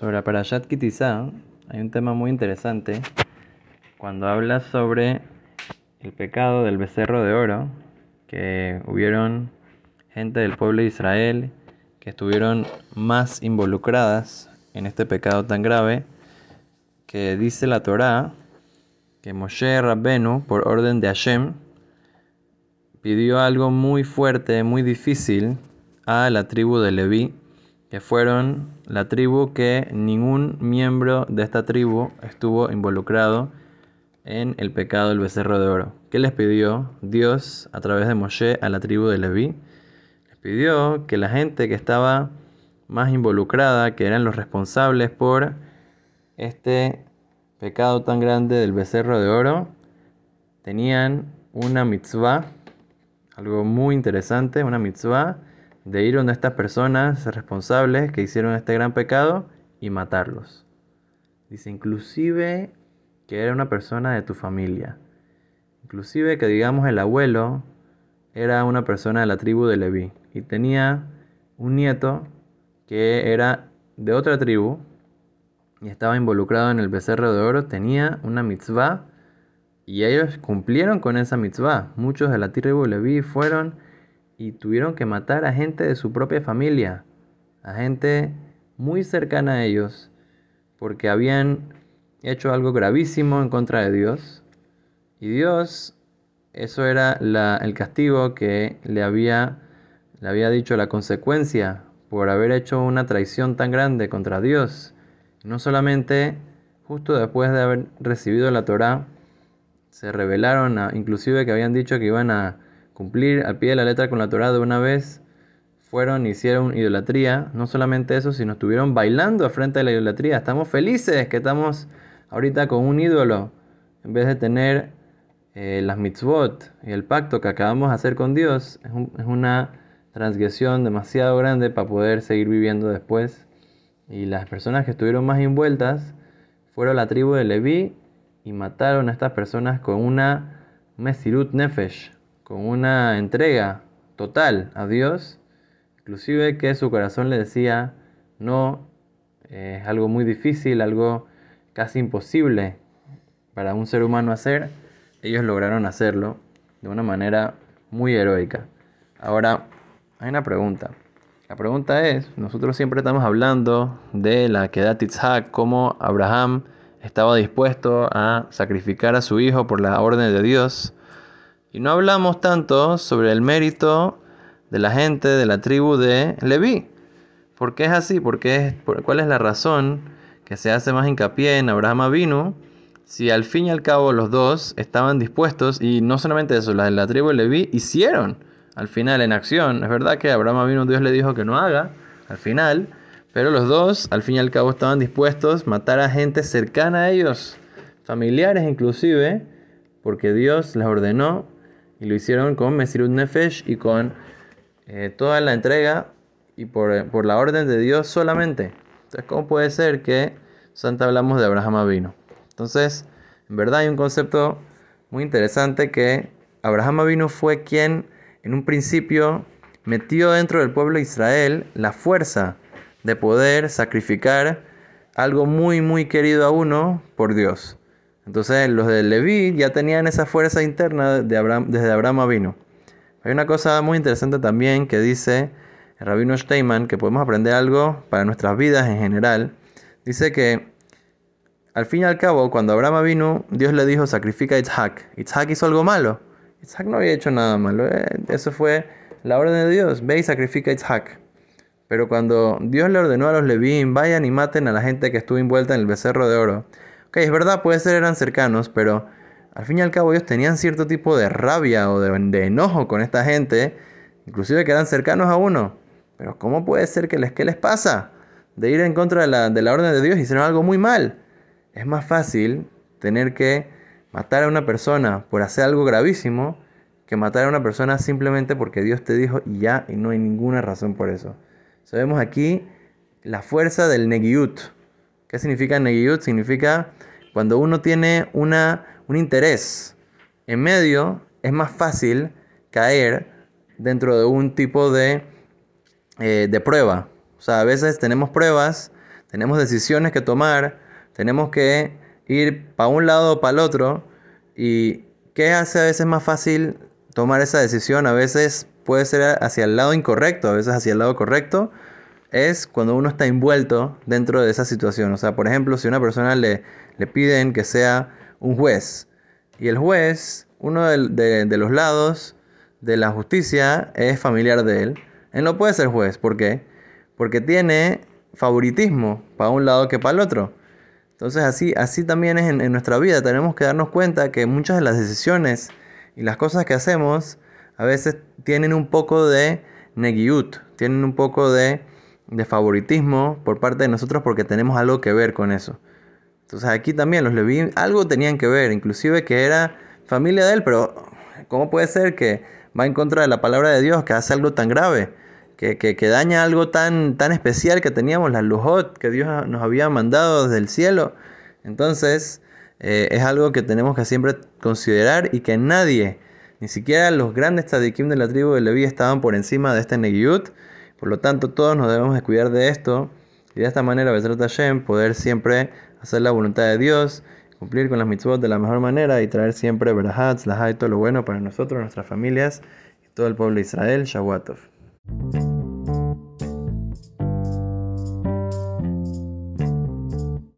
Sobre la Parashat Kitizá hay un tema muy interesante. Cuando habla sobre el pecado del becerro de oro, que hubieron gente del pueblo de Israel que estuvieron más involucradas en este pecado tan grave, que dice la Torá que Moshe Rabbenu, por orden de Hashem, pidió algo muy fuerte, muy difícil a la tribu de Leví, que fueron la tribu que ningún miembro de esta tribu estuvo involucrado en el pecado del becerro de oro. ¿Qué les pidió Dios a través de Moshe a la tribu de Leví? Les pidió que la gente que estaba más involucrada, que eran los responsables por este pecado tan grande del becerro de oro, tenían una mitzvah, algo muy interesante, una mitzvah de ir donde estas personas responsables que hicieron este gran pecado y matarlos. Dice, inclusive que era una persona de tu familia. Inclusive que digamos el abuelo era una persona de la tribu de Leví y tenía un nieto que era de otra tribu y estaba involucrado en el becerro de oro, tenía una mitzvah y ellos cumplieron con esa mitzvah. Muchos de la tribu de Leví fueron y tuvieron que matar a gente de su propia familia, a gente muy cercana a ellos, porque habían hecho algo gravísimo en contra de Dios. Y Dios, eso era el castigo que le había, le había dicho, la consecuencia por haber hecho una traición tan grande contra Dios. No solamente justo después de haber recibido la Torá, se revelaron, inclusive que habían dicho que iban a cumplir al pie de la letra con la Torah de una vez, fueron hicieron idolatría. No solamente eso, sino estuvieron bailando a frente de la idolatría. Estamos felices que estamos ahorita con un ídolo, en vez de tener eh, las mitzvot y el pacto que acabamos de hacer con Dios. Es, es una transgresión demasiado grande para poder seguir viviendo después. Y las personas que estuvieron más envueltas fueron la tribu de Leví y mataron a estas personas con una Mesirut Nefesh, con una entrega total a Dios, inclusive que su corazón le decía, no, es algo muy difícil, algo casi imposible para un ser humano hacer, ellos lograron hacerlo de una manera muy heroica. Ahora, hay una pregunta. La pregunta es, nosotros siempre estamos hablando de la queda Titzhak, cómo Abraham estaba dispuesto a sacrificar a su hijo por la orden de Dios. Y no hablamos tanto sobre el mérito de la gente de la tribu de Leví. ¿Por qué es así? ¿Por qué ¿Cuál es la razón que se hace más hincapié en Abraham Avinu? Si al fin y al cabo los dos estaban dispuestos, y no solamente eso, la de la tribu de Leví hicieron al final en acción. Es verdad que Abraham Avinu Dios le dijo que no haga al final, pero los dos al fin y al cabo estaban dispuestos a matar a gente cercana a ellos, familiares inclusive, porque Dios les ordenó y lo hicieron con Mesirut Nefesh y con eh, toda la entrega y por, la orden de Dios solamente. Entonces, ¿cómo puede ser que Santa hablamos de Abraham Avino? Entonces, en verdad hay un concepto muy interesante que Abraham Avino fue quien en un principio metió dentro del pueblo de Israel la fuerza de poder sacrificar algo muy muy querido a uno por Dios. Entonces los de Leví ya tenían esa fuerza interna de Abraham, desde Abraham vino. Hay una cosa muy interesante también que dice el rabino Steinman, que podemos aprender algo para nuestras vidas en general. Dice que al fin y al cabo, cuando Abraham vino, Dios le dijo, sacrifica a Isaac. Isaac hizo algo malo. Isaac no había hecho nada malo. Eh, eso fue la orden de Dios. Ve y sacrifica a Isaac. Pero cuando Dios le ordenó a los Leví, vayan y maten a la gente que estuvo envuelta en el becerro de oro, Ok, es verdad, puede ser eran cercanos, pero al fin y al cabo ellos tenían cierto tipo de rabia o de, enojo con esta gente, inclusive que eran cercanos a uno. Pero ¿cómo puede ser que les, qué les pasa? De ir en contra de la, de la orden de Dios y hicieron algo muy mal. Es más fácil tener que matar a una persona por hacer algo gravísimo que matar a una persona simplemente porque Dios te dijo y ya, y no hay ninguna razón por eso. Sabemos aquí la fuerza del Negiut, ¿Qué significa Negiyut? Significa cuando uno tiene una, un interés en medio, es más fácil caer dentro de un tipo de, eh, de prueba. O sea, a veces tenemos pruebas tenemos decisiones que tomar, tenemos que ir para un lado o para el otro. ¿Y qué hace a veces más fácil tomar esa decisión? A veces puede ser hacia el lado incorrecto, a veces hacia el lado correcto. Es cuando uno está envuelto dentro de esa situación. O sea, por ejemplo, si a una persona le, le piden que sea un juez y el juez, uno de, de los lados de la justicia es familiar de él, él no puede ser juez. ¿Por qué? Porque tiene favoritismo para un lado que para el otro. Entonces así, así también es en, nuestra vida. Tenemos que darnos cuenta que muchas de las decisiones y las cosas que hacemos a veces tienen un poco de negiut, tienen un poco de, de favoritismo por parte de nosotros porque tenemos algo que ver con eso. Entonces aquí también los Leví algo tenían que ver, inclusive que era familia de él, pero ¿cómo puede ser que va en contra de la palabra de Dios, que hace algo tan grave? que, daña algo tan, tan especial que teníamos, la lujot que Dios nos había mandado desde el cielo. Entonces, eh, es algo que tenemos que siempre considerar y que nadie, ni siquiera los grandes tzadikim de la tribu de Leví estaban por encima de este Negiut. Por lo tanto, todos nos debemos de cuidar de esto y de esta manera, Besrat Hashem, poder siempre hacer la voluntad de Dios, cumplir con las mitzvot de la mejor manera y traer siempre verajat, y todo lo bueno para nosotros, nuestras familias y todo el pueblo de Israel. Shavuatov.